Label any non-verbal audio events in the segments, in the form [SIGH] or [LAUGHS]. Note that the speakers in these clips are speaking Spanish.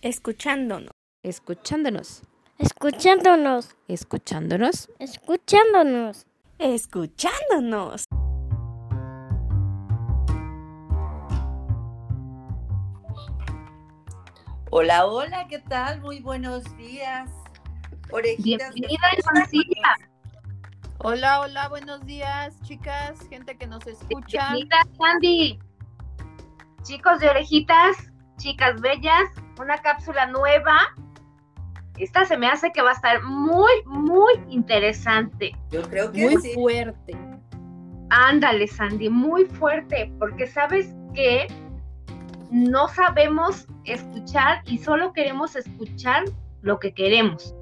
Escuchándonos. Escuchándonos. Escuchándonos. Escuchándonos. Escuchándonos. Escuchándonos. Hola, hola, ¿qué tal? Muy buenos días. Orejitas. Bienvenida, Ivancilla. Hola, hola, buenos días, chicas, gente que nos escucha. Bienvenida, Sandy. Chicos de orejitas, chicas bellas, una cápsula nueva. Esta se me hace que va a estar muy, muy interesante. Yo creo que Muy sí. fuerte. Ándale, Sandy, muy fuerte, porque sabes que no sabemos escuchar y solo queremos escuchar lo que queremos.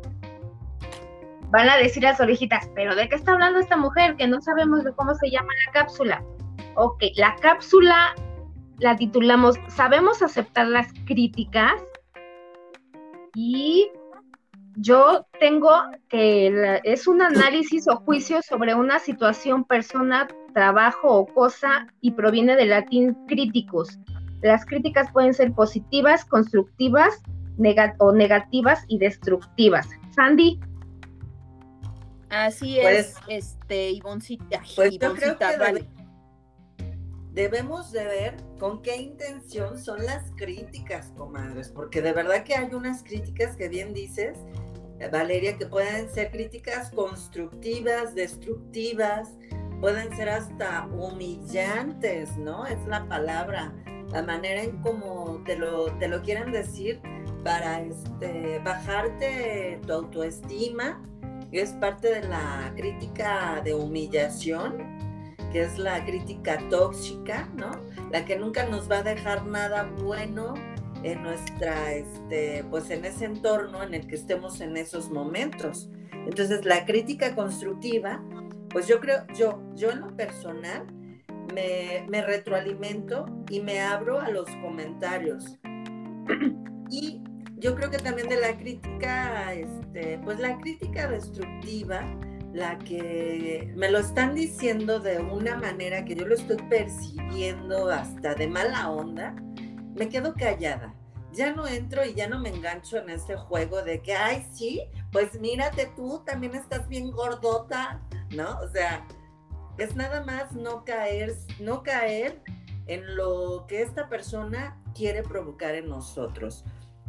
Van a decir las orejitas, pero ¿de qué está hablando esta mujer? Que no sabemos de cómo se llama la cápsula. Ok, la cápsula la titulamos ¿Sabemos aceptar las críticas? Y yo tengo que la- es un análisis o juicio sobre una situación, persona, trabajo o cosa y proviene del latín críticos. Las críticas pueden ser positivas, constructivas nega- o negativas y destructivas. Sandy, Así Pues- es, este, Ivoncita. Pues yo creo Ivoncita, que dale. Debe- debemos de ver con qué intención son las críticas, comadres, porque de verdad que hay unas críticas que bien dices, eh, Valeria, que pueden ser críticas constructivas, destructivas, pueden ser hasta humillantes, ¿no? Es la palabra, la manera en cómo te lo, te lo quieren decir para este, bajarte tu autoestima, es parte de la crítica de humillación, que es la crítica tóxica, ¿no? La que nunca nos va a dejar nada bueno en nuestra, este, pues en ese entorno en el que estemos en esos momentos. Entonces, la crítica constructiva, pues yo creo, yo, yo en lo personal, me, me retroalimento y me abro a los comentarios. Y yo creo que también de la crítica, este, pues la crítica destructiva, la que me lo están diciendo de una manera que yo lo estoy percibiendo hasta de mala onda, me quedo callada. Ya no entro y ya no me engancho en ese juego de que, ay, sí, pues mírate tú, también estás bien gordota, ¿no? O sea, es nada más no caer, no caer en lo que esta persona quiere provocar en nosotros.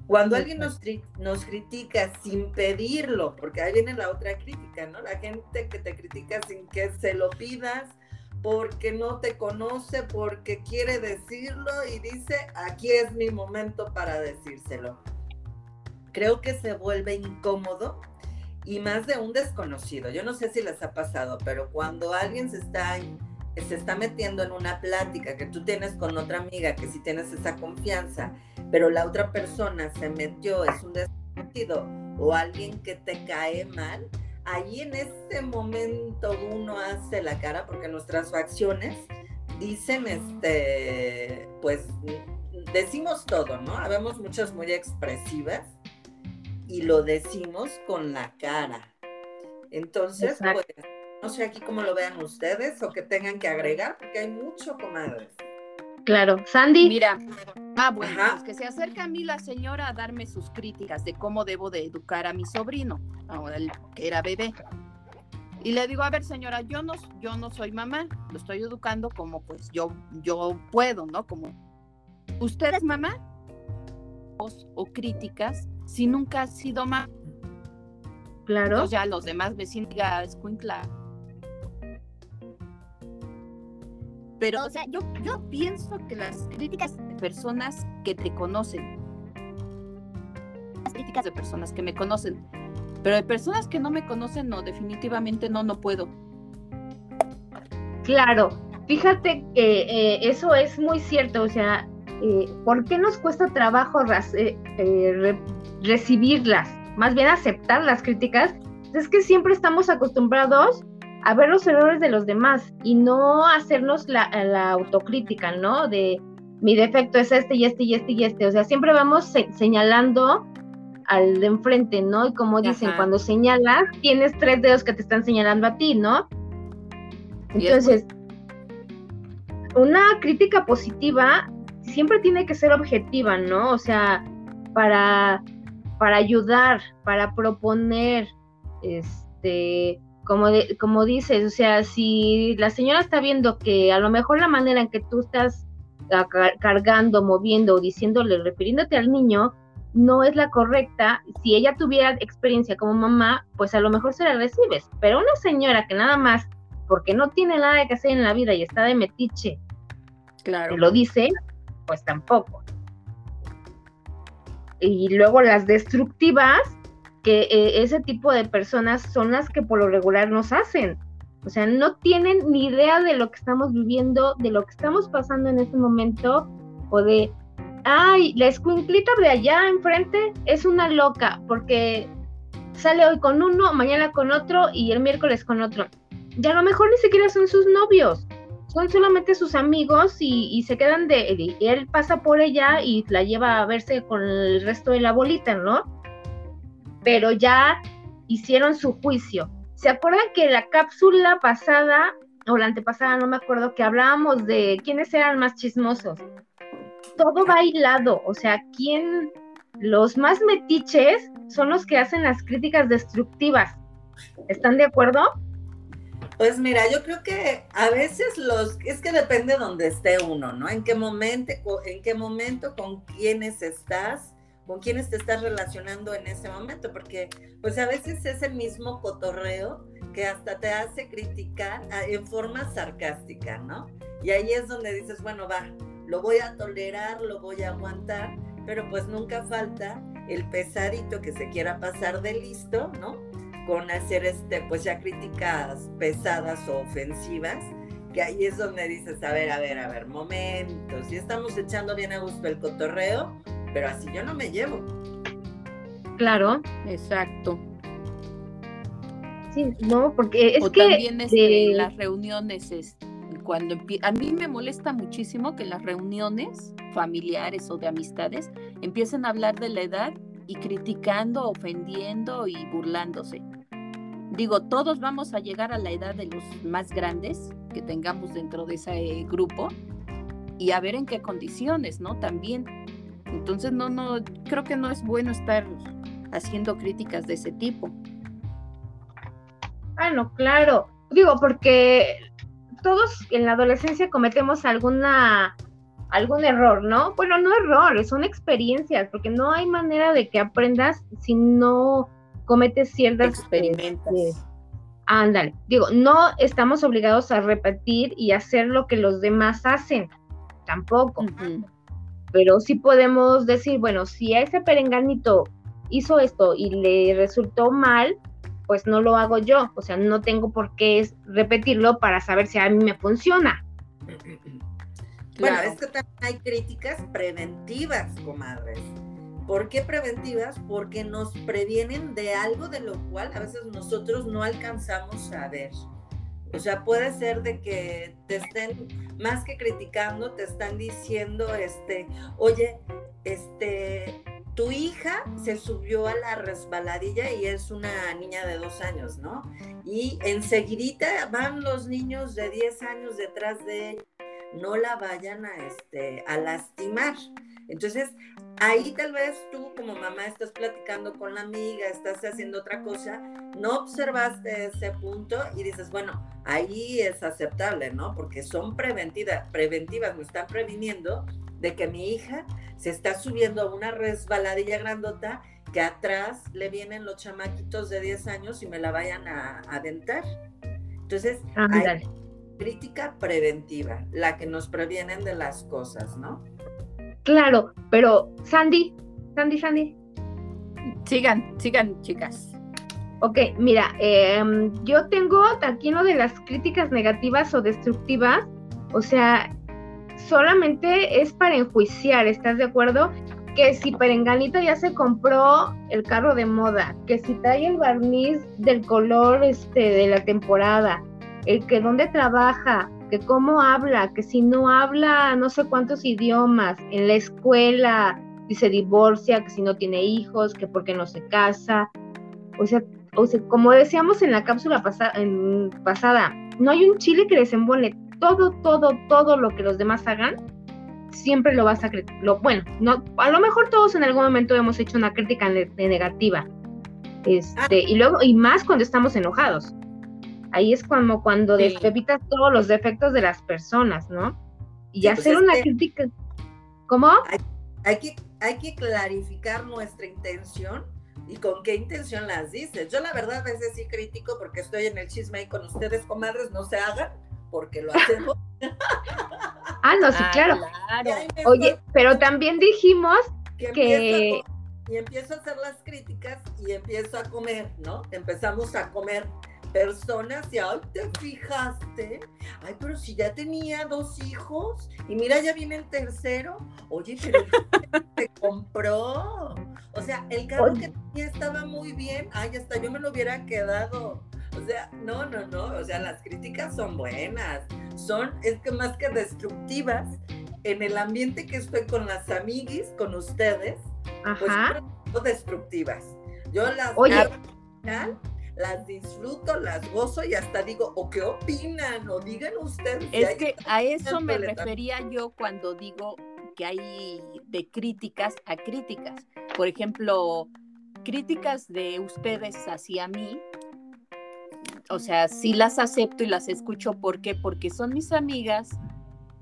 Cuando alguien nos, nos critica sin pedirlo, porque ahí viene la otra crítica, ¿no? La gente que te critica sin que se lo pidas, porque no te conoce, porque quiere decirlo y dice, aquí es mi momento para decírselo. Creo que se vuelve incómodo y más de un desconocido. Yo no sé si les ha pasado, pero cuando alguien se está, se está metiendo en una plática que tú tienes con otra amiga, que si tienes esa confianza, pero la otra persona se metió, es un desconocido o alguien que te cae mal, ahí en ese momento uno hace la cara porque nuestras facciones dicen, este, pues decimos todo, ¿no? Habemos muchas muy expresivas y lo decimos con la cara. Entonces, pues, no sé aquí cómo lo vean ustedes o que tengan que agregar, porque hay mucho, comadres. claro. Sandy, Mira, ah, bueno, pues que se acerca a mí la señora a darme sus críticas de cómo debo de educar a mi sobrino, ahora el que era bebé. Y le digo, a ver, señora, yo no, yo no soy mamá, lo estoy educando como pues yo, yo puedo, ¿no? Como usted es mamá o críticas si nunca has sido mamá. claro. Entonces ya los demás vecinos ya escuincla. Pero, o sea, yo, yo pienso que las críticas de personas que te conocen, las críticas de personas que me conocen, pero de personas que no me conocen, no, definitivamente no, no puedo. Claro, fíjate que eh, eso es muy cierto, o sea, eh, ¿por qué nos cuesta trabajo eh, eh, re- recibirlas? Más bien aceptar las críticas. Es que siempre estamos acostumbrados a ver los errores de los demás y no hacernos la, la autocrítica, ¿no? De mi defecto es este y este y este y este. O sea, siempre vamos se- señalando al de enfrente, ¿no? Y como dicen, Ajá. cuando señalas, tienes tres dedos que te están señalando a ti, ¿no? Entonces, una crítica positiva siempre tiene que ser objetiva, ¿no? O sea, para, para ayudar, para proponer, este, como, como dices, o sea, si la señora está viendo que a lo mejor la manera en que tú estás cargando, moviendo o diciéndole, refiriéndote al niño, no es la correcta. Si ella tuviera experiencia como mamá, pues a lo mejor se la recibes. Pero una señora que nada más, porque no tiene nada que hacer en la vida y está de metiche, claro. lo dice, pues tampoco. Y luego las destructivas, que eh, ese tipo de personas son las que por lo regular nos hacen. O sea, no tienen ni idea de lo que estamos viviendo, de lo que estamos pasando en este momento, o de, ay, la escuinclita de allá enfrente es una loca, porque sale hoy con uno, mañana con otro y el miércoles con otro. Y a lo mejor ni siquiera son sus novios, son solamente sus amigos y, se quedan de, él pasa por ella y la lleva a verse con el resto de la bolita, ¿no? Pero ya hicieron su juicio ¿Se acuerdan que la cápsula pasada, o la antepasada, no me acuerdo, que hablábamos de quiénes eran más chismosos? Todo va hilado, o sea, quién, los más metiches son los que hacen las críticas destructivas. ¿Están de acuerdo? Pues mira, yo creo que a veces los, es que depende de donde esté uno, ¿no? En qué momento, en qué momento, con quiénes estás, con quiénes te estás relacionando en ese momento, porque pues a veces es el mismo cotorreo que hasta te hace criticar ah, en forma sarcástica, ¿no? Y ahí es donde dices, bueno, va, lo voy a tolerar, lo voy a aguantar, pero pues nunca falta el pesadito que se quiera pasar de listo, ¿no? Con hacer este, pues ya críticas pesadas o ofensivas, que ahí es donde dices, a ver, a ver, a ver, momentos, si estamos echando bien a gusto el cotorreo, pero así yo no me llevo. Claro. Exacto. Sí, no, porque es o que también este, las reuniones es cuando a mí me molesta muchísimo que las reuniones familiares o de amistades empiecen a hablar de la edad y criticando, ofendiendo y burlándose. Digo, todos vamos a llegar a la edad de los más grandes que tengamos dentro de ese grupo y a ver en qué condiciones, ¿no? También entonces, no, no, creo que no es bueno estar haciendo críticas de ese tipo. Ah, no, claro. Digo, porque todos en la adolescencia cometemos alguna algún error, ¿no? Bueno, no errores, son experiencias, porque no hay manera de que aprendas si no cometes ciertas experimentos. Este, ándale, digo, no estamos obligados a repetir y hacer lo que los demás hacen, tampoco pero sí podemos decir, bueno, si a ese perenganito hizo esto y le resultó mal, pues no lo hago yo, o sea, no tengo por qué repetirlo para saber si a mí me funciona. Bueno, es que también hay críticas preventivas, comadres. ¿Por qué preventivas? Porque nos previenen de algo de lo cual a veces nosotros no alcanzamos a ver. O sea, puede ser de que te estén, más que criticando, te están diciendo, este, oye, este, tu hija se subió a la resbaladilla y es una niña de dos años, ¿no? Y enseguidita van los niños de 10 años detrás de ella. No la vayan a, este, a lastimar. Entonces, ahí tal vez tú como mamá estás platicando con la amiga, estás haciendo otra cosa, no observaste ese punto y dices, bueno, ahí es aceptable, ¿no? Porque son preventivas, preventivas, me están previniendo de que mi hija se está subiendo a una resbaladilla grandota que atrás le vienen los chamaquitos de 10 años y me la vayan a, aventar. Entonces, hay crítica preventiva, la que nos previenen de las cosas, ¿no? Claro, pero Sandy, Sandy, Sandy. Sigan, sigan, chicas. Ok, mira, em, yo tengo aquí uno de las críticas negativas o destructivas, o sea, solamente es para enjuiciar, ¿estás de acuerdo? Que si Perenganito ya se compró el carro de moda, que si trae el barniz del color este de la temporada, el que dónde trabaja, que cómo habla, que si no habla no sé cuántos idiomas en la escuela, si se divorcia, que si no tiene hijos, que porque no se casa. O sea, o sea como decíamos en la cápsula en, pasada, no hay un chile que desembone todo, todo, todo lo que los demás hagan, siempre lo vas a lo bueno, no, a lo mejor todos en algún momento hemos hecho una crítica negativa. Este, y luego, y más cuando estamos enojados. Ahí es como cuando Sí. despepitas todos los defectos de las personas, ¿no? Y Sí, pues hacer una crítica. ¿Cómo? Hay que, hay que clarificar nuestra intención y con qué intención las dices. Yo la verdad a veces sí critico porque estoy en el chisme ahí con ustedes, comadres, no se hagan, porque lo hacemos. [LAUGHS] [LAUGHS] Ah, no, sí, Ah, claro. Me Oye, pero también dijimos que empiezo y empiezo a hacer las críticas y empiezo a comer, ¿no? Empezamos a comer personas y ay, te fijaste, ay, pero si ya tenía dos hijos y mira, ya viene el tercero, oye, pero se compró, o sea, el carro Oye. que tenía estaba muy bien, ay, hasta yo me lo hubiera quedado, o sea, no, no, no, o sea, las críticas son buenas, son, es que más que destructivas, en el ambiente que estoy con las amiguis, con ustedes, pues Ajá. son destructivas. Yo las Oye. final, las disfruto, las gozo y hasta digo, ¿o qué opinan? O digan ustedes. Es que a eso me refería yo cuando digo que hay de críticas a críticas. Por ejemplo, críticas de ustedes hacia mí, o sea, sí las acepto y las escucho. ¿Por qué? Porque son mis amigas,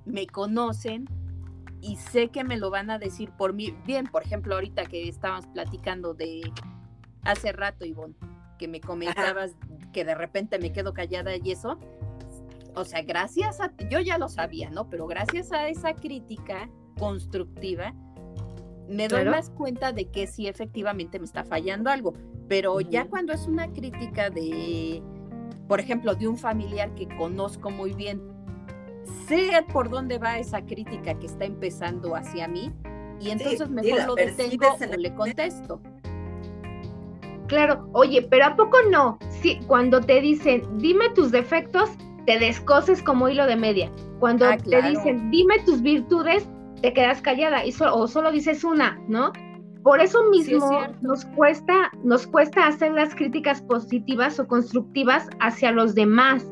me conocen y sé que me lo van a decir por mí. Bien, por ejemplo, ahorita que estábamos platicando de hace rato, Ivonne, que me comentabas que de repente me quedo callada y eso. O sea, gracias a, yo ya lo sabía, ¿no? Pero gracias a esa crítica constructiva, me doy Claro. más cuenta de que sí efectivamente me está fallando algo. Pero ya cuando es una crítica de, por ejemplo, de un familiar que conozco muy bien, sé por dónde va esa crítica que está empezando hacia mí y entonces sí, mejor lo detengo en o le contesto. Claro, oye, pero ¿a poco no? Sí, cuando te dicen, dime tus defectos, te descoses como hilo de media. Cuando Ah, te dicen, dime tus virtudes, te quedas callada y so- o solo dices una, ¿no? Por eso Sí, es mismo nos cuesta, nos cuesta hacer las críticas positivas o constructivas hacia los demás.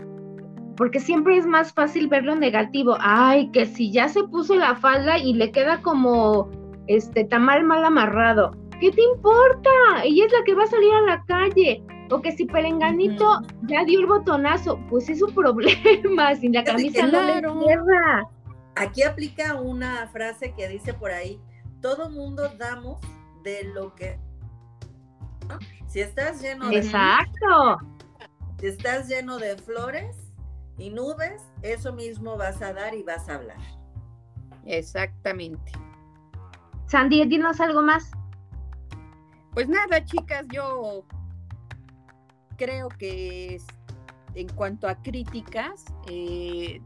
Porque siempre es más fácil ver lo negativo. Ay, que si ya se puso la falda y le queda como este tamal mal amarrado. ¿Qué te importa? Ella es la que va a salir a la calle. O que si Perenganito ya dio el botonazo, pues es un problema. [LAUGHS] Sin la camisa no le cierra. Aquí aplica una frase que dice por ahí, todo mundo damos de lo que... ¿no? Si estás lleno de Exacto. si estás lleno de flores y nubes, eso mismo vas a dar y vas a hablar. Exactamente. Sandy, dinos algo más. Pues nada, chicas, yo creo que es- en cuanto a críticas, eh,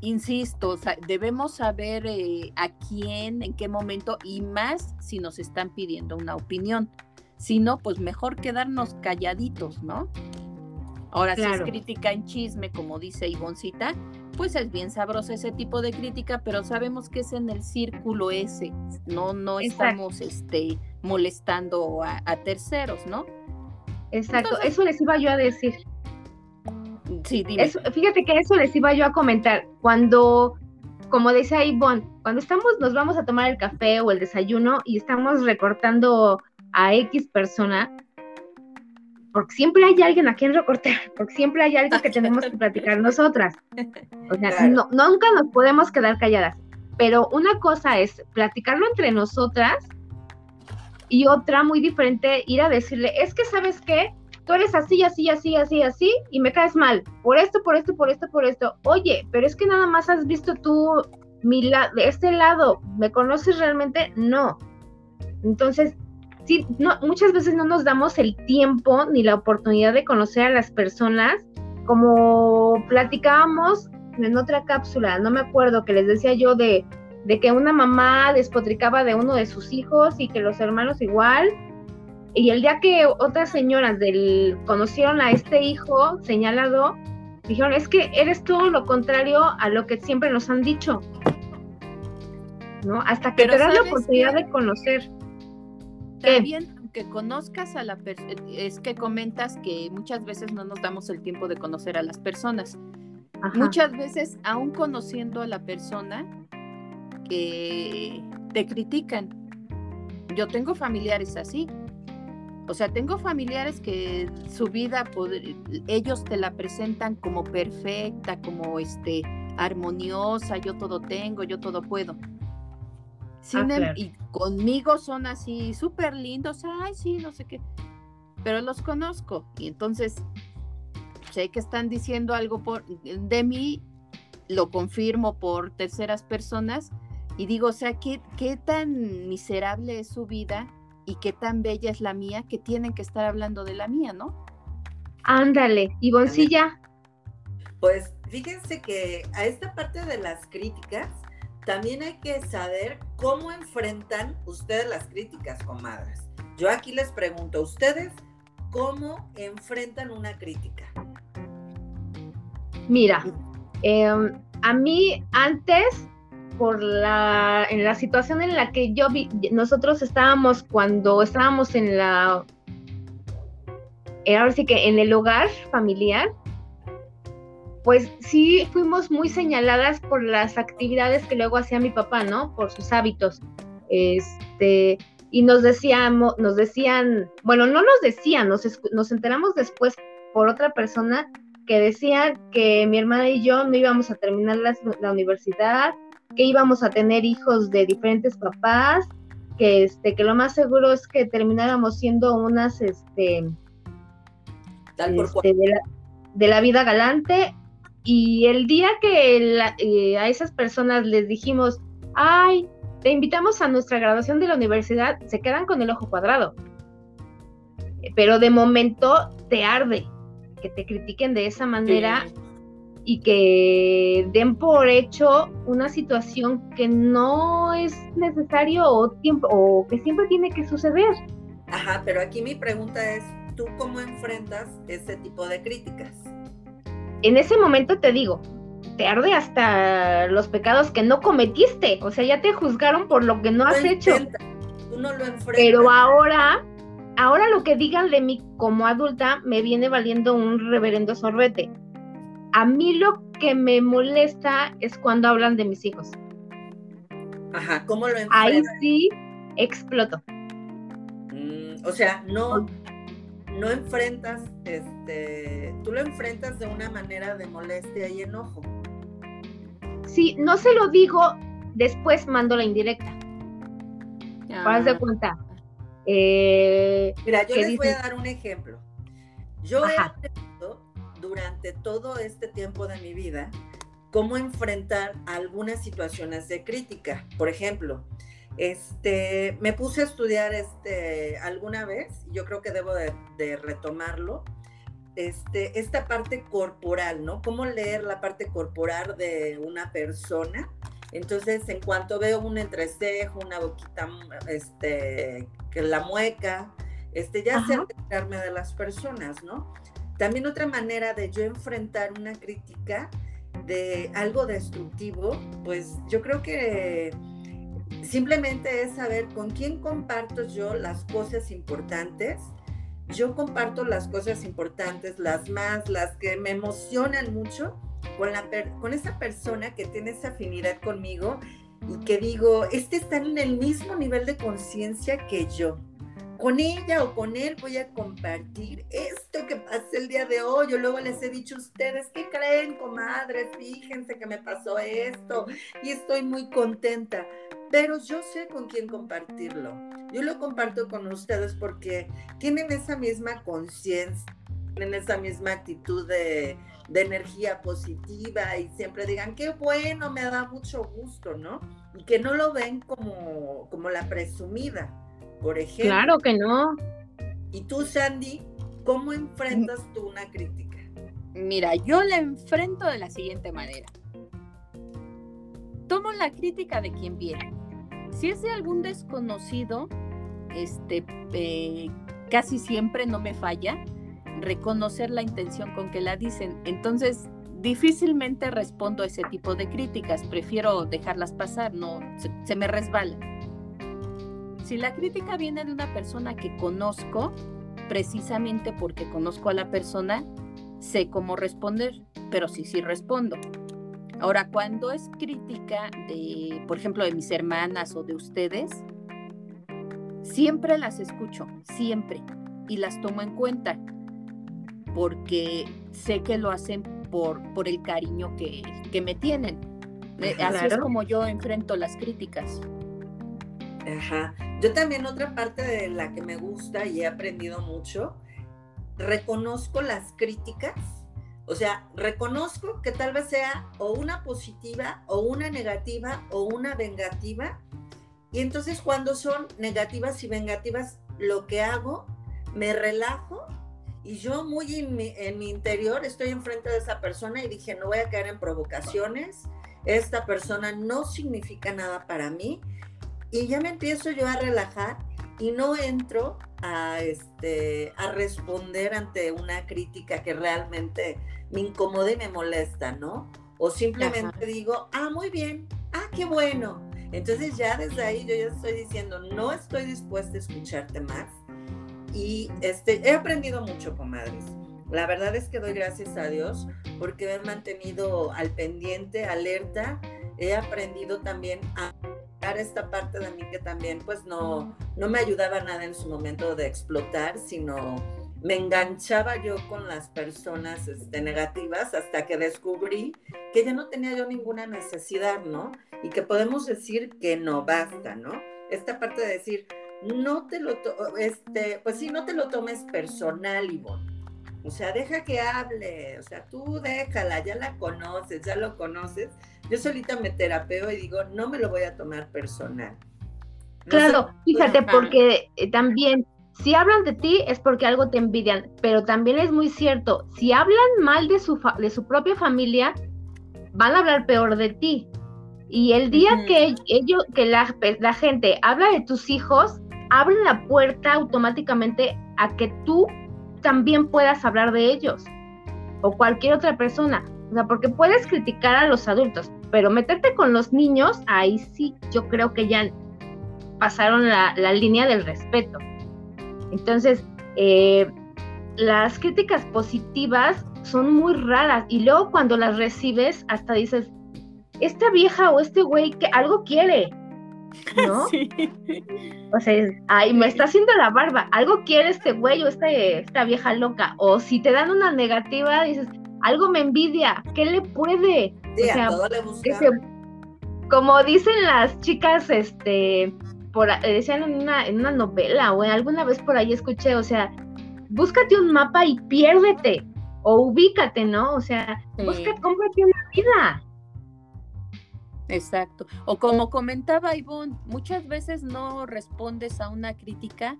insisto, debemos saber eh, a quién, en qué momento y más si nos están pidiendo una opinión. Si no, pues mejor quedarnos calladitos, ¿no? Ahora, si es crítica en chisme, como dice Ivoncita, pues es bien sabroso ese tipo de crítica, pero sabemos que es en el círculo ese, no, no Exacto. estamos este, molestando a, a terceros, ¿no? Exacto. Entonces- Eso les iba yo a decir. Sí, dime. Eso- fíjate que eso les iba yo a comentar. Cuando, como decía Ivonne, cuando estamos, nos vamos a tomar el café o el desayuno y estamos recortando a X persona, porque siempre hay alguien a quien recortar, porque siempre hay algo que tenemos que platicar nosotras. O sea, Claro. no, nunca nos podemos quedar calladas. Pero una cosa es platicarlo entre nosotras y otra muy diferente, ir a decirle, es que sabes qué, tú eres así, así, así, así, así, y me caes mal, por esto, por esto, por esto, por esto. Oye, pero es que nada más has visto tú mi la de este lado, ¿me conoces realmente? No. Entonces, sí, no, muchas veces no nos damos el tiempo ni la oportunidad de conocer a las personas, como platicábamos en otra cápsula, no me acuerdo, que les decía yo de, de que una mamá despotricaba de uno de sus hijos y que los hermanos igual, y el día que otras señoras del conocieron a este hijo señalado, dijeron, es que eres todo lo contrario a lo que siempre nos han dicho. ¿No? Hasta que Pero te das la ¿sabes oportunidad qué? de conocer. También, aunque conozcas a la persona, es que comentas que muchas veces no nos damos el tiempo de conocer a las personas. Ajá. Muchas veces, aún conociendo a la persona, eh, te critican. Yo tengo familiares así. O sea, tengo familiares que su vida, ellos te la presentan como perfecta, como este, armoniosa, yo todo tengo, yo todo puedo. Em, y conmigo son así súper lindos, ay, sí, no sé qué, pero los conozco y entonces sé que están diciendo algo por, de mí, lo confirmo por terceras personas y digo, o sea, ¿qué, qué tan miserable es su vida y qué tan bella es la mía que tienen que estar hablando de la mía, ¿no? Ándale, Ivoncilla. Pues fíjense que a esta parte de las críticas, también hay que saber cómo enfrentan ustedes las críticas, comadres. Yo aquí les pregunto, ¿ustedes cómo enfrentan una crítica? Mira, em, a mí antes, por la, en la situación en la que yo vi, nosotros estábamos cuando estábamos en la, ahora sí que en el hogar familiar, pues sí fuimos muy señaladas por las actividades que luego hacía mi papá, ¿no? Por sus hábitos. Este, y nos decíamos, nos decían, bueno, no nos decían, nos, nos enteramos después por otra persona que decía que mi hermana y yo no íbamos a terminar la, la universidad, que íbamos a tener hijos de diferentes papás, que este, que lo más seguro es que termináramos siendo unas este, este de, la, de la vida galante y el día que eh, a esas personas les dijimos, ay, te invitamos a nuestra graduación de la universidad, se quedan con el ojo cuadrado. Pero de momento te arde que te critiquen de esa manera y que den por hecho una situación que no es necesario o, tiempo, o que siempre tiene que suceder. Ajá, pero aquí mi pregunta es, ¿tú cómo enfrentas ese tipo de críticas? En ese momento te digo, te arde hasta los pecados que no cometiste, o sea, ya te juzgaron por lo que no has hecho. no lo Pero ahora, ahora lo que digan de mí como adulta me viene valiendo un reverendo sorbete. A mí lo que me molesta es cuando hablan de mis hijos. Ajá, ¿cómo lo enfrentas? Ahí sí exploto. Mm, o sea, no, no enfrentas, este, tú lo enfrentas de una manera de molestia y enojo. Sí, no se lo digo, después mando la indirecta. Ah. de cuenta. Eh, Mira, yo les voy a dar un ejemplo. Yo he aprendido durante todo este tiempo de mi vida cómo enfrentar algunas situaciones de crítica. Por ejemplo, este, me puse a estudiar este, alguna vez, yo creo que debo de, retomarlo, este, esta parte corporal, ¿no? Cómo leer la parte corporal de una persona. Entonces, en cuanto veo un entrecejo, una boquita, este, que la mueca, este, ya sé enterarme de las personas, ¿no? También otra manera de yo enfrentar una crítica de algo destructivo, pues yo creo que Simplemente es saber con quién comparto yo las cosas importantes. Yo comparto las cosas importantes, las más, las que me emocionan mucho, con, esa persona que tiene esa afinidad conmigo y que digo, este está en el mismo nivel de conciencia que yo. Con ella o con él voy a compartir esto que pasé el día de hoy. Yo luego les he dicho a ustedes, ¿qué creen, comadres? Fíjense que me pasó esto y estoy muy contenta pero yo sé con quién compartirlo. Yo lo comparto con ustedes porque tienen esa misma conciencia, tienen esa misma actitud de, energía positiva y siempre digan, qué bueno, me da mucho gusto, ¿no? Y que no lo ven como, como la presumida, por ejemplo. Claro que no. Y tú, Sandy, ¿cómo enfrentas tú una crítica? Mira, yo la enfrento de la siguiente manera. Tomo la crítica de quien viene si es de algún desconocido, este, eh, casi siempre no me falla reconocer la intención con que la dicen. Entonces, difícilmente respondo a ese tipo de críticas, prefiero dejarlas pasar, no se, me resbala. Si la crítica viene de una persona que conozco, precisamente porque conozco a la persona, sé cómo responder, pero sí, sí respondo. Ahora, cuando es crítica de, por ejemplo, de mis hermanas o de ustedes, siempre las escucho, siempre, y las tomo en cuenta, porque sé que lo hacen por, por el cariño que, que me tienen. Eh, Así es como yo enfrento las críticas. Ajá. Yo también otra parte de la que me gusta y he aprendido mucho, reconozco las críticas, o sea, reconozco que tal vez sea o una positiva o una negativa o una vengativa. Y entonces cuando son negativas y vengativas, lo que hago, me relajo y yo muy en mi, interior estoy enfrente de esa persona y dije, no voy a caer en provocaciones, esta persona no significa nada para mí y ya me empiezo yo a relajar y no entro a, este, a responder ante una crítica que realmente me incomoda y me molesta, ¿no? O simplemente Ajá. digo, ah, muy bien, ah, qué bueno. Entonces ya desde ahí yo ya estoy diciendo, no estoy dispuesta a escucharte más. Y este, he aprendido mucho, comadres. La verdad es que doy gracias a Dios porque me he mantenido al pendiente, alerta. He aprendido también a esta parte de mí que también pues no, no me ayudaba nada en su momento de explotar, sino me enganchaba yo con las personas este, negativas hasta que descubrí que ya no tenía yo ninguna necesidad, ¿no? Y que podemos decir que no basta, ¿no? Esta parte de decir, no te lo, este, pues sí, no te lo tomes personal, Ivonne. O sea, deja que hable, o sea, tú déjala, ya la conoces, ya lo conoces. Yo solita me terapeo y digo, no me lo voy a tomar personal. No Claro, fíjate, porque eh, también, si hablan de ti es porque algo te envidian, pero también es muy cierto, si hablan mal de su, fa- de su propia familia, van a hablar peor de ti. Y el día que ellos, que la, la gente habla de tus hijos, abre la puerta automáticamente a que tú también puedas hablar de ellos o cualquier otra persona. O sea, porque puedes criticar a los adultos, pero meterte con los niños, ahí sí, yo creo que ya pasaron la, la línea del respeto. Entonces, eh, las críticas positivas son muy raras y luego cuando las recibes hasta dices, esta vieja o este güey que algo quiere, ¿no? [LAUGHS] Sí. O sea, ay, me está haciendo la barba, algo quiere este güey o este- esta vieja loca. O si te dan una negativa, dices, algo me envidia, ¿qué le puede? Sí, o sea, a todo le que se- como dicen las chicas, este, por, eh, decían en una, en una novela o alguna vez por ahí escuché, o sea, búscate un mapa y piérdete o ubícate, ¿no? O sea, Sí. búscate, cómprate una vida. Exacto. O como comentaba Ivonne, muchas veces no respondes a una crítica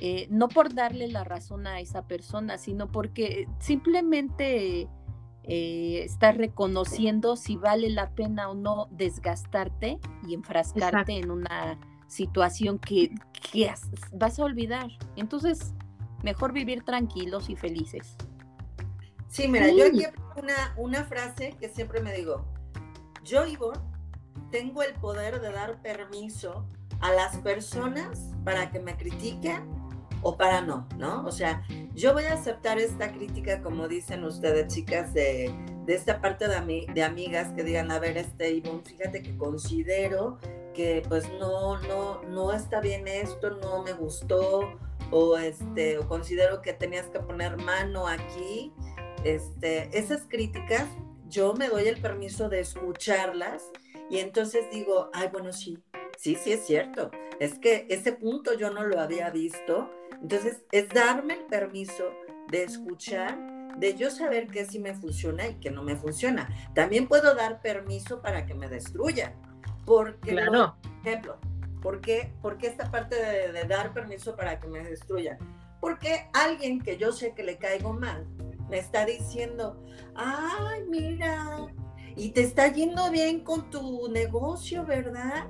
eh, no por darle la razón a esa persona, sino porque simplemente eh, estás reconociendo si vale la pena o no desgastarte y enfrascarte en una situación que, que as- vas a olvidar. Entonces, mejor vivir tranquilos y felices. Sí, mira, Sí. yo aquí una, una frase que siempre me digo, yo, Ivonne, tengo el poder de dar permiso a las personas para que me critiquen o para no, ¿no? O sea, yo voy a aceptar esta crítica, como dicen ustedes, chicas, de, de esta parte de, ami- de amigas que digan, a ver, este, Ivonne, fíjate que considero que pues no, no, no está bien esto, no me gustó, o este, o considero que tenías que poner mano aquí. Este, esas críticas, yo me doy el permiso de escucharlas y entonces digo, ay, bueno, sí, sí, sí es cierto. Es que ese punto yo no lo había visto. Entonces, es darme el permiso de escuchar, de yo saber que sí me funciona y que no me funciona. También puedo dar permiso para que me destruyan. Porque, Claro. por ejemplo, ¿por qué, por qué esta parte de, de dar permiso para que me destruyan? Porque alguien que yo sé que le caigo mal me está diciendo, ay, mira, y te está yendo bien con tu negocio, ¿verdad?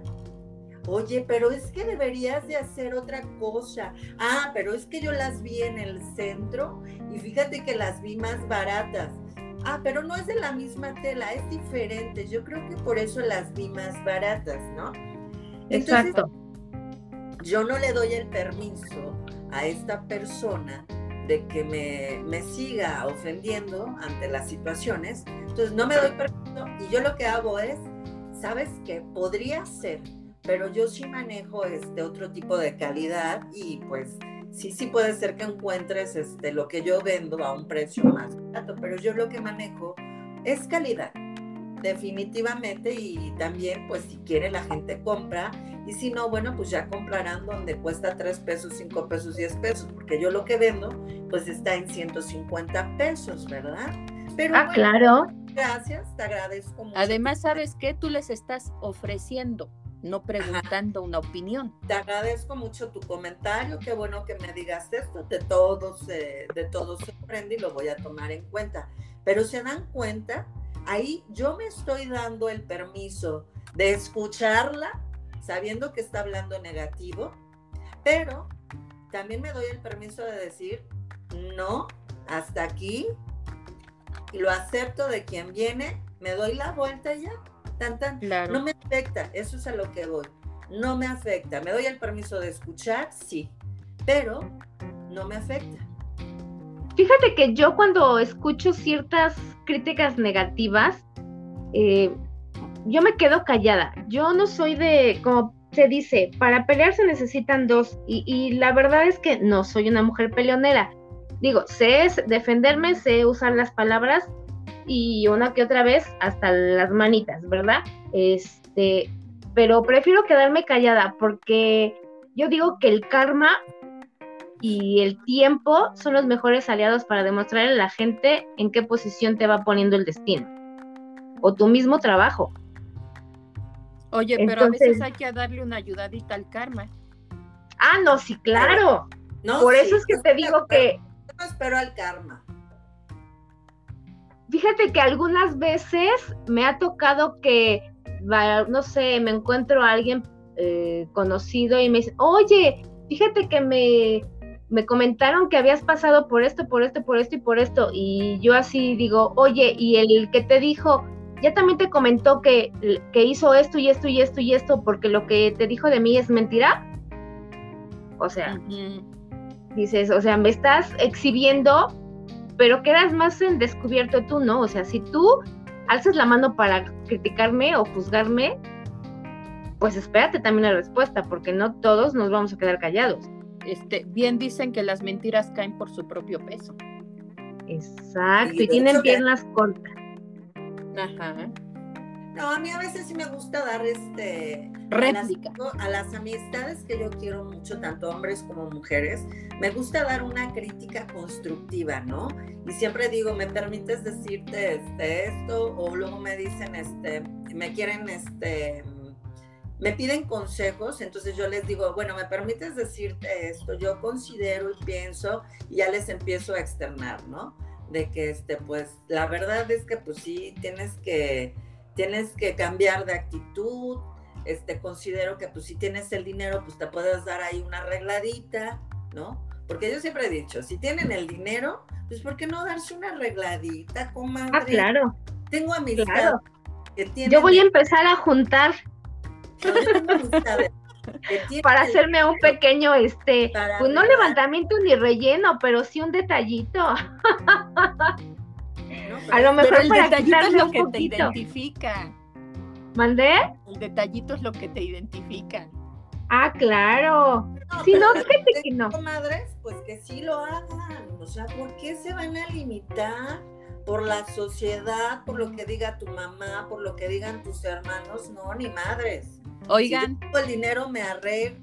Oye, pero es que deberías de hacer otra cosa. Ah, pero es que yo las vi en el centro y fíjate que las vi más baratas. Ah, pero no es de la misma tela, es diferente. Yo creo que por eso las vi más baratas, ¿no? Entonces, Exacto. yo no le doy el permiso a esta persona de que me, me siga ofendiendo ante las situaciones. Entonces no me doy permiso y yo lo que hago es, ¿sabes qué? Podría ser, pero yo sí manejo este otro tipo de calidad y pues sí, sí puede ser que encuentres este, lo que yo vendo a un precio más barato, pero yo lo que manejo es calidad, definitivamente, y también pues si quiere la gente compra, y si no, bueno, pues ya comprarán donde cuesta 3 pesos, 5 pesos, 10 pesos, porque yo lo que vendo pues está en 150 pesos, ¿verdad? Pero Ah, bueno, claro. gracias, te agradezco mucho. Además, ¿sabes qué? Tú les estás ofreciendo, no preguntando una opinión. Te agradezco mucho tu comentario, qué bueno que me digas esto, de todos, eh, de todos se aprende y lo voy a tomar en cuenta. Pero se dan cuenta, ahí yo me estoy dando el permiso de escucharla, sabiendo que está hablando negativo, pero también me doy el permiso de decir, no, hasta aquí, y lo acepto de quien viene, me doy la vuelta y ya, tan tan. Claro. No me afecta, eso es a lo que voy. No me afecta. Me doy el permiso de escuchar, sí, pero no me afecta. Fíjate que yo cuando escucho ciertas críticas negativas, eh, yo me quedo callada. Yo no soy de, como se dice, para pelear se necesitan dos. Y, y la verdad es que no soy una mujer peleonera. Digo, sé defenderme, sé usar las palabras y una que otra vez hasta las manitas, ¿verdad? Este, pero prefiero quedarme callada porque yo digo que el karma y el tiempo son los mejores aliados para demostrarle a la gente en qué posición te va poniendo el destino o tu mismo trabajo. Oye, pero a veces hay que darle una ayudadita al karma. Ah, no, sí, claro. No, Por sí, eso es que te digo que no espero al karma. fíjate que algunas veces me ha tocado que, va- no sé, me encuentro a alguien eh, conocido y me dice, oye, fíjate que me, me comentaron que habías pasado por esto, por esto, por esto y por esto. Y yo así digo, oye, y el que te dijo, ya también te comentó que, que hizo esto y esto y esto y esto porque lo que te dijo de mí es mentira. O sea, dices, o sea, me estás exhibiendo, pero quedas más en descubierto tú, ¿no? O sea, si tú alzas la mano para criticarme o juzgarme, pues espérate también la respuesta, porque no todos nos vamos a quedar callados. Este, bien dicen que las mentiras caen por su propio peso. Exacto, Y tienen hecho que- piernas cortas. Ajá. No, a mí a veces sí me gusta dar este Réplica. A las, a las amistades que yo quiero mucho, tanto hombres como mujeres, me gusta dar una crítica constructiva, ¿no? Y siempre digo, ¿me permites decirte este, esto? O luego me dicen, este, me quieren, este, me piden consejos, entonces yo les digo, bueno, ¿me permites decirte esto? Yo considero y pienso, y ya les empiezo a externar, ¿no? De que, este, pues, la verdad es que, pues sí, tienes que, tienes que cambiar de actitud, este, considero que pues si tienes el dinero, pues te puedes dar ahí una arregladita, ¿no? Porque yo siempre he dicho, si tienen el dinero, pues ¿por qué no darse una arregladita, comadre? Ah, claro, Tengo amistades claro. que tienen... Yo voy a empezar a juntar para hacerme un pequeño, este, para pues no levantamiento ni relleno, pero sí un detallito. [LAUGHS] ¿no? A lo Pero mejor el para detallito es lo un que te identifica. ¿Mandé? El detallito es lo que te identifica. Ah, claro. No, Sí, no, fíjate que no. comadres, pues que sí lo hagan. O sea, ¿por qué se van a limitar? Por la sociedad, por lo que diga tu mamá, por lo que digan tus hermanos, no, ni madres. Oigan, Si yo el dinero me arreglo.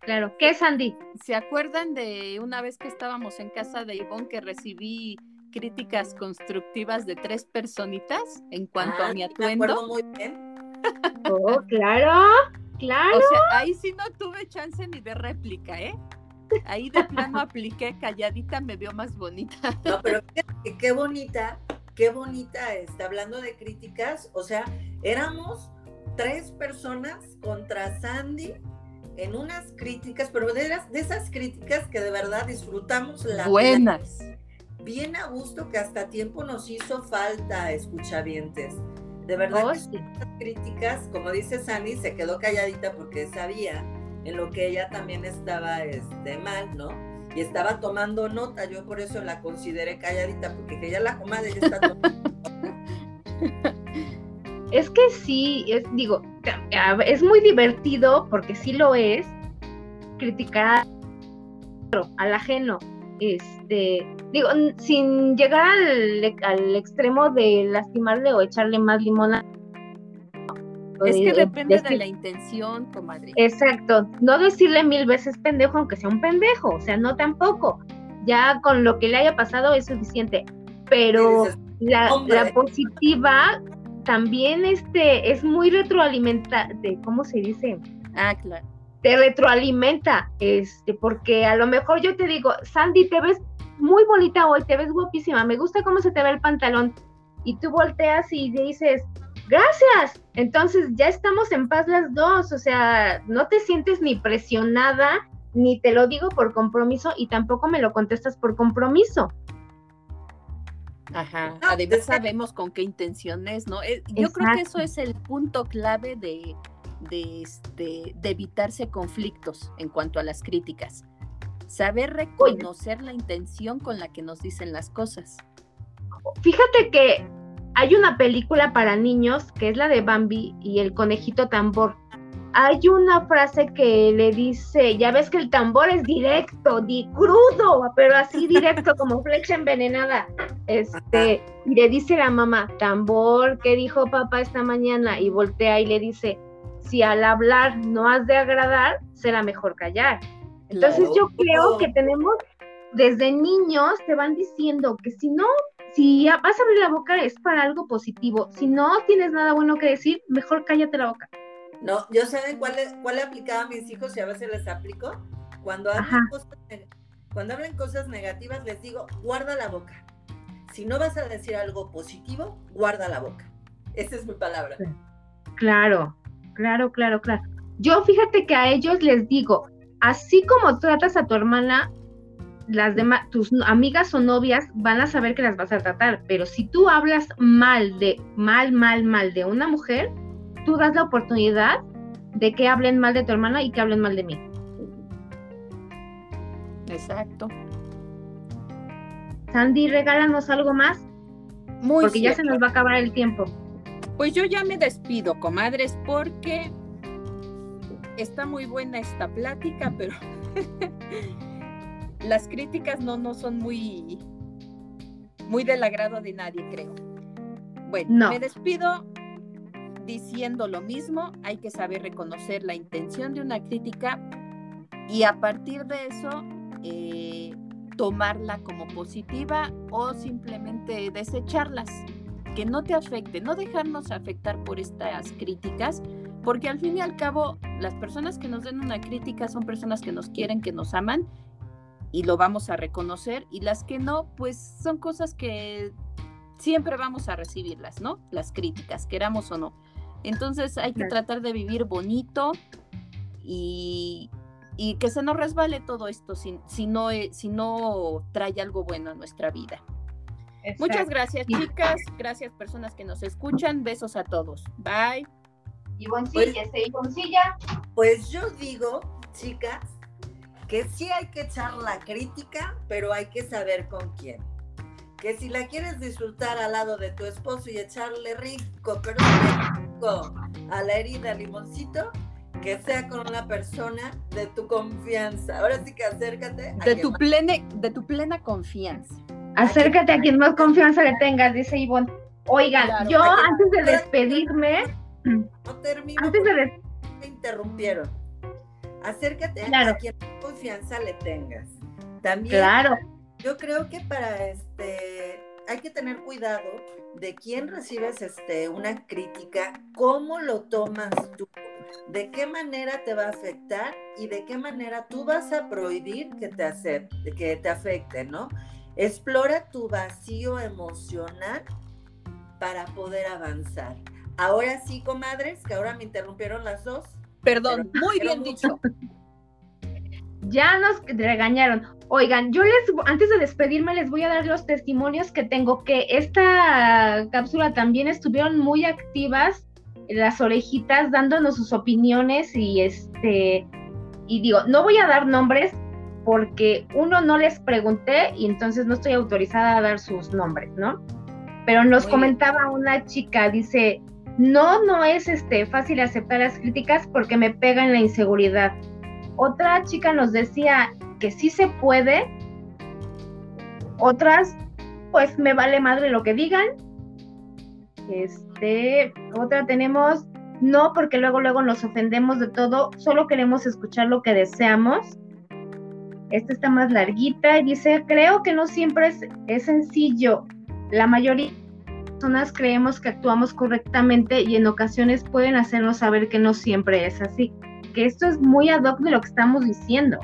Claro. ¿Qué, Sandy? ¿se acuerdan de una vez que estábamos en casa de Ivonne que recibí críticas constructivas de tres personitas en cuanto Ah, a mi sí, Me acuerdo atuendo? muy bien. Oh, claro, claro. O sea, ahí sí no tuve chance ni de réplica, ¿eh? Ahí de plano apliqué calladita, me vio más bonita. No, pero qué, qué bonita, qué bonita está hablando de críticas. O sea, éramos tres personas contra Sandy en unas críticas, pero de, esas- de esas críticas que de verdad disfrutamos la Buenas. bien a gusto que hasta tiempo nos hizo falta escuchavientes. De verdad Oh, sí. críticas, como dice Sandy, se quedó calladita porque sabía en lo que ella también estaba este, mal, ¿no? Y estaba tomando nota, yo por eso la consideré calladita, porque que ya la comadre ya está tomando. [LAUGHS] Es que sí, es, digo, es muy divertido porque sí lo es criticar al ajeno. Este, digo, sin llegar al, al extremo de lastimarle o echarle más limón a. o Es que de- depende de la intención, comadre. Exacto, no decirle mil veces pendejo aunque sea un pendejo, o sea, no tampoco. Ya con lo que le haya pasado es suficiente, pero la, la positiva también este es muy retroalimenta, de cómo se dice, Ah, claro. te retroalimenta, este, porque a lo mejor yo te digo, Sandy, te ves muy bonita hoy, te ves guapísima, me gusta cómo se te ve el pantalón, y tú volteas y dices, gracias, entonces ya estamos en paz las dos, o sea, no te sientes ni presionada, ni te lo digo por compromiso, y tampoco me lo contestas por compromiso. Ajá. No, Además sabemos con qué intención es, ¿no? Eh, Yo creo que eso es el punto clave de, de, este, de evitarse conflictos en cuanto a las críticas. Saber reconocer la intención con la que nos dicen las cosas. Fíjate que hay una película para niños que es la de Bambi y el conejito tambor. Hay una frase que le dice, ya ves que el tambor es directo, di crudo, pero así directo [LAUGHS] como flecha envenenada. Este, y le dice la mamá, tambor, ¿qué dijo papá esta mañana? Y voltea y le dice, si al hablar no has de agradar, será mejor callar. Entonces Claro. yo creo que tenemos, desde niños te van diciendo que si no, si vas a abrir la boca es para algo positivo. Si no tienes nada bueno que decir, mejor cállate la boca. No, yo saben cuál, cuál le aplicaba a mis hijos y a veces les aplico. Cuando hablan, cosas, cuando hablan cosas negativas, les digo, guarda la boca. Si no vas a decir algo positivo, guarda la boca. Esa es mi palabra. Claro, claro, claro, claro. Yo fíjate que a ellos les digo, así como tratas a tu hermana, las demás, tus amigas o novias van a saber que las vas a tratar, pero si tú hablas mal de, mal, mal, mal de una mujer, tú das la oportunidad de que hablen mal de tu hermana y que hablen mal de mí. Exacto. Sandy, regálanos algo más, Muy porque ya se nos va a acabar el tiempo. Pues yo ya me despido, comadres, porque está muy buena esta plática, pero [LAUGHS] las críticas no, no son muy, muy del agrado de nadie, creo. Bueno, No. me despido diciendo lo mismo, hay que saber reconocer la intención de una crítica y a partir de eso eh, tomarla como positiva o simplemente desecharlas que no te afecte, no dejarnos afectar por estas críticas, porque al fin y al cabo las personas que nos den una crítica son personas que nos quieren, que nos aman y lo vamos a reconocer y las que no, pues son cosas que siempre vamos a recibirlas, ¿no? Las críticas, queramos o no. Entonces hay que tratar de vivir bonito y, y que se nos resbale todo esto si, si, no, eh, si no trae algo bueno a nuestra vida. Muchas gracias, Sí. chicas. Gracias, personas que nos escuchan. Besos a todos. Bye. Ivoncilla, este, Ivoncilla. Pues yo digo, chicas, que sí hay que echar la crítica, pero hay que saber con quién. Que si la quieres disfrutar al lado de tu esposo y echarle rico, pero rico a la herida limoncito, que sea con una persona de tu confianza. Ahora sí que acércate. a De tu, plena, de tu plena confianza. Acércate a quien más confianza le tengas, dice Ivonne. Oigan, Claro, yo antes de despedirme, No termino antes de te interrumpieron. Acércate Claro. a quien más confianza le tengas. También claro, Yo creo que para este hay que tener cuidado de quién recibes este una crítica, cómo lo tomas tú, de qué manera te va a afectar y de qué manera tú vas a prohibir que te acepte, que te afecte, ¿no? Explora tu vacío emocional para poder avanzar. Ahora sí, comadres, que ahora me interrumpieron las dos. Perdón, muy bien mucho. dicho. Ya nos regañaron. Oigan, yo les, antes de despedirme, les voy a dar los testimonios que tengo, que esta cápsula también estuvieron muy activas, las orejitas, dándonos sus opiniones y este, y digo, no voy a dar nombres porque uno no les pregunté y entonces no estoy autorizada a dar sus nombres, ¿no? Pero nos Muy comentaba una chica, dice, no, no es este fácil aceptar las críticas porque me pega en la inseguridad. Otra chica nos decía que sí se puede. Otras, pues me vale madre lo que digan. Este, otra tenemos, no, porque luego, luego nos ofendemos de todo, solo queremos escuchar lo que deseamos. Esta está más larguita y dice, creo que no siempre es, es sencillo. La mayoría personas creemos que actuamos correctamente y en ocasiones pueden hacernos saber que no siempre es así. Que esto es muy ad hoc de lo que estamos diciendo.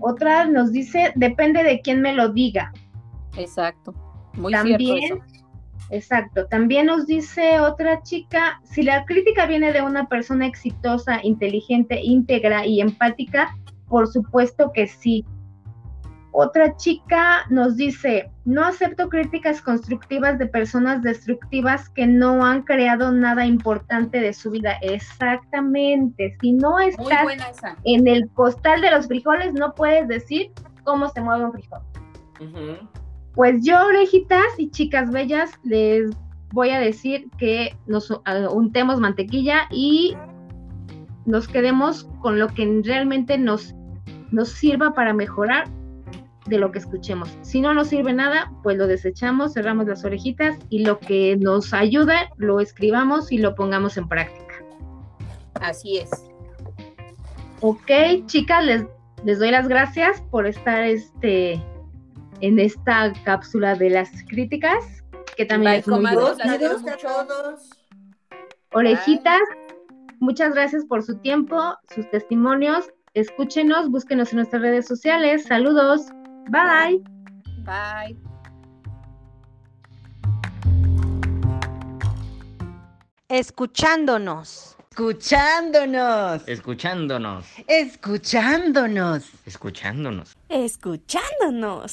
Otra nos dice, depende de quién me lo diga. Exacto. Muy También, cierto eso. exacto. También nos dice otra chica, si la crítica viene de una persona exitosa, inteligente, íntegra y empática, por supuesto que sí. Otra chica nos dice, no acepto críticas constructivas de personas destructivas que no han creado nada importante de su vida. Exactamente. Si no estás en el costal de los frijoles, no puedes decir cómo se mueve un frijol. Pues yo, orejitas y chicas bellas, les voy a decir que nos uh, untemos mantequilla y nos quedemos con lo que realmente nos, nos sirva para mejorar de lo que escuchemos. Si no nos sirve nada, pues lo desechamos, cerramos las orejitas y lo que nos ayuda lo escribamos y lo pongamos en práctica. Así es. Ok, chicas, les, les doy las gracias por estar este, en esta cápsula de las críticas, que también Bye, es muy las todos. Orejitas, muchas gracias por su tiempo, sus testimonios. Escúchenos, búsquenos en nuestras redes sociales. Saludos. Bye. Bye. Escuchándonos. Escuchándonos. Escuchándonos. Escuchándonos. Escuchándonos. Escuchándonos.